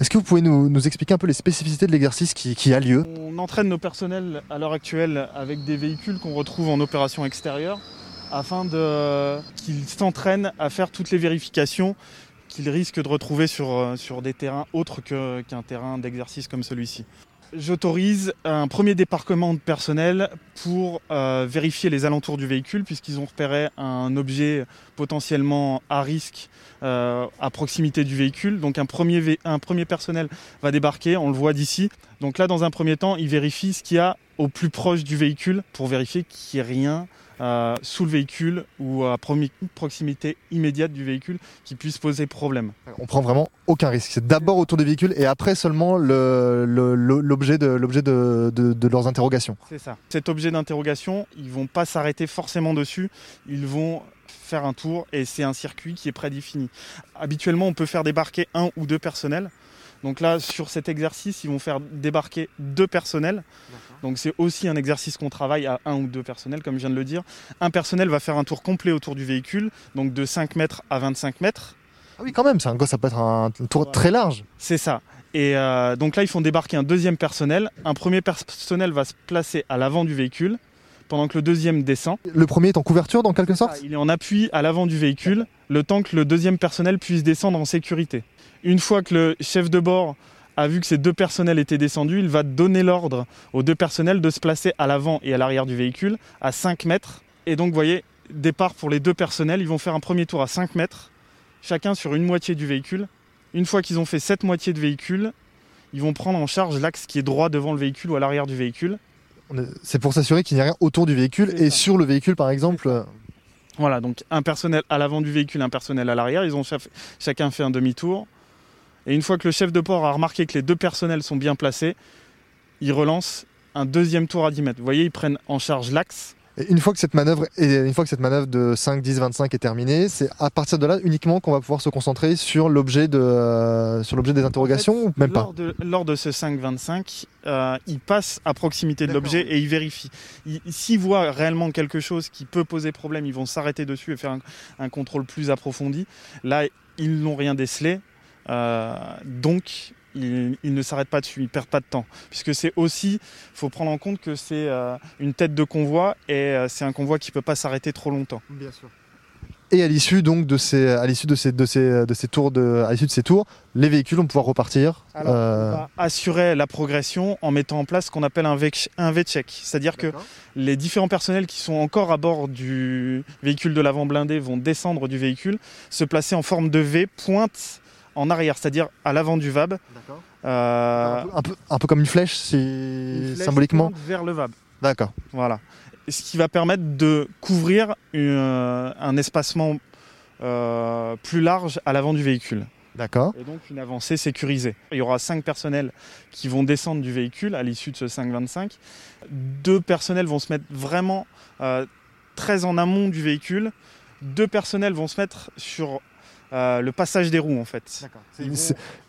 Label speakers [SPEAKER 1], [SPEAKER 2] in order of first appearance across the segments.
[SPEAKER 1] Est-ce que vous pouvez nous, expliquer un peu les spécificités de l'exercice qui, a lieu
[SPEAKER 2] On entraîne nos personnels à l'heure actuelle avec des véhicules qu'on retrouve en opération extérieure afin qu'ils s'entraînent à faire toutes les vérifications qu'ils risquent de retrouver sur, sur des terrains autres qu'un terrain d'exercice comme celui-ci. J'autorise un premier débarquement de personnel pour euh, vérifier les alentours du véhicule puisqu'ils ont repéré un objet potentiellement à risque euh, à proximité du véhicule. Donc un premier, un premier personnel va débarquer, on le voit d'ici. Donc là, dans un premier temps, il vérifie ce qu'il y a au plus proche du véhicule pour vérifier qu'il n'y ait rien euh, sous le véhicule ou à proximité immédiate du véhicule qui puisse poser problème.
[SPEAKER 1] On prend vraiment aucun risque. C'est d'abord autour des véhicules et après seulement le- le- le- l'objet de, de, de- de leurs interrogations.
[SPEAKER 2] C'est ça. Cet objet d'interrogation, ils vont pas s'arrêter forcément dessus, ils vont faire un tour et c'est un circuit qui est prédéfini. Habituellement, on peut faire débarquer un ou deux personnels. Donc là, sur cet exercice, ils vont faire débarquer deux personnels. Donc c'est aussi un exercice qu'on travaille à un ou deux personnels, comme je viens de le dire. Un personnel va faire un tour complet autour du véhicule, donc de 5 mètres à 25 mètres.
[SPEAKER 1] Ah oui, quand même, ça peut être un tour très large.
[SPEAKER 2] C'est ça. Et euh, donc là, ils font débarquer un deuxième personnel. Un premier personnel va se placer à l'avant du véhicule, pendant que le deuxième descend.
[SPEAKER 1] Le premier est en couverture dans quelque sorte
[SPEAKER 2] Ah, Il est en appui à l'avant du véhicule, le temps que le deuxième personnel puisse descendre en sécurité. Une fois que le chef de bord a vu que ces deux personnels étaient descendus, il va donner l'ordre aux deux personnels de se placer à l'avant et à l'arrière du véhicule à 5 mètres. Et donc, vous voyez, départ pour les deux personnels, ils vont faire un premier tour à 5 mètres, chacun sur une moitié du véhicule. Une fois qu'ils ont fait cette moitié de véhicule, ils vont prendre en charge l'axe qui est droit devant le véhicule ou à l'arrière du véhicule.
[SPEAKER 1] C'est pour s'assurer qu'il n'y a rien autour du véhicule et
[SPEAKER 2] ça.
[SPEAKER 1] sur le véhicule par exemple. euh,
[SPEAKER 2] Voilà, donc un personnel à l'avant du véhicule, un personnel à l'arrière. Ils ont chaf- chacun fait un demi-tour. Et une fois que le chef de port a remarqué que les deux personnels sont bien placés, il relance un deuxième tour à 10 mètres. Vous voyez, ils prennent en charge l'axe.
[SPEAKER 1] Et une fois que cette manœuvre est, une fois que cette manœuvre de 5, 10, 25 est terminée, c'est à partir de là uniquement qu'on va pouvoir se concentrer sur l'objet de euh, sur l'objet des interrogations ou même pas?
[SPEAKER 2] Lors de, lors de ce 5-25, euh, il passe à proximité de l'objet et il vérifie. Il- S'ils voient réellement quelque chose qui peut poser problème, ils vont s'arrêter dessus et faire un, un contrôle plus approfondi. Là, ils n'ont rien décelé. euh, donc, ils, ils ne s'arrêtent pas dessus, ils ne perdent pas de temps. Puisque c'est aussi, il faut prendre en compte que c'est euh, une tête de convoi et euh, c'est un convoi qui ne peut pas s'arrêter trop longtemps.
[SPEAKER 1] Bien sûr. Et à l'issue donc de ces à l'issue de ces de ces de ces tours de à l'issue de ces tours, les véhicules vont pouvoir repartir.
[SPEAKER 2] Alors,
[SPEAKER 1] euh,
[SPEAKER 2] on va assurer la progression en mettant en place ce qu'on appelle un V- un V-check. C'est-à-dire que les différents personnels qui sont encore à bord du véhicule de l'avant blindé vont descendre du véhicule, se placer en forme de V, pointe en arrière, c'est-à-dire à l'avant du VAB. euh,
[SPEAKER 1] un, peu, un peu un peu comme une flèche, si
[SPEAKER 2] une flèche
[SPEAKER 1] symboliquement.
[SPEAKER 2] vers le VAB.
[SPEAKER 1] D'accord.
[SPEAKER 2] Voilà. Ce qui va permettre de couvrir une- un espacement euh, plus large à l'avant du véhicule.
[SPEAKER 1] D'accord.
[SPEAKER 2] Et donc une avancée sécurisée. Il y aura cinq personnels qui vont descendre du véhicule à l'issue de ce 5-25. Deux personnels vont se mettre vraiment euh, très en amont du véhicule. Deux personnels vont se mettre sur euh, le passage des roues en fait.
[SPEAKER 1] Une,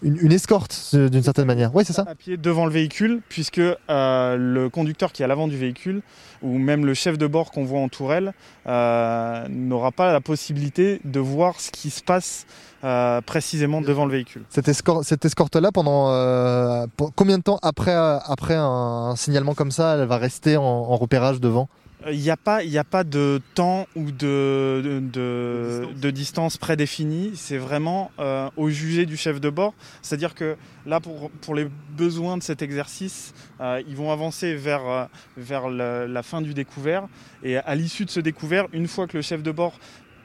[SPEAKER 1] une- une escorte d'une certaine manière. Oui, c'est ça.
[SPEAKER 2] à pied devant le véhicule, puisque euh, le conducteur qui est à l'avant du véhicule, ou même le chef de bord qu'on voit en tourelle, euh, n'aura pas la possibilité de voir ce qui se passe euh, précisément devant le véhicule.
[SPEAKER 1] Cette escorte, cette escorte-là, pendant euh, pour- combien de temps après, après un, signalement comme ça, elle va rester en, en repérage devant?
[SPEAKER 2] Il n'y a, pas- y a pas de temps ou de, de, de- de distance prédéfinie, c'est vraiment euh, au jugé du chef de bord. C'est-à-dire que là, pour, pour les besoins de cet exercice, euh, ils vont avancer vers, euh, vers la fin du découvert. Et à l'issue de ce découvert, une fois que le chef de bord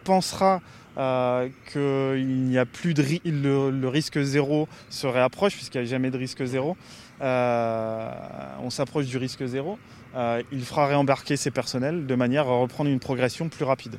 [SPEAKER 2] pensera euh, qu'il n'y a plus le risque zéro se réapproche, puisqu'il n'y a jamais de risque zéro, euh, on s'approche du risque zéro. Euh, il fera réembarquer ses personnels de manière à reprendre une progression plus rapide.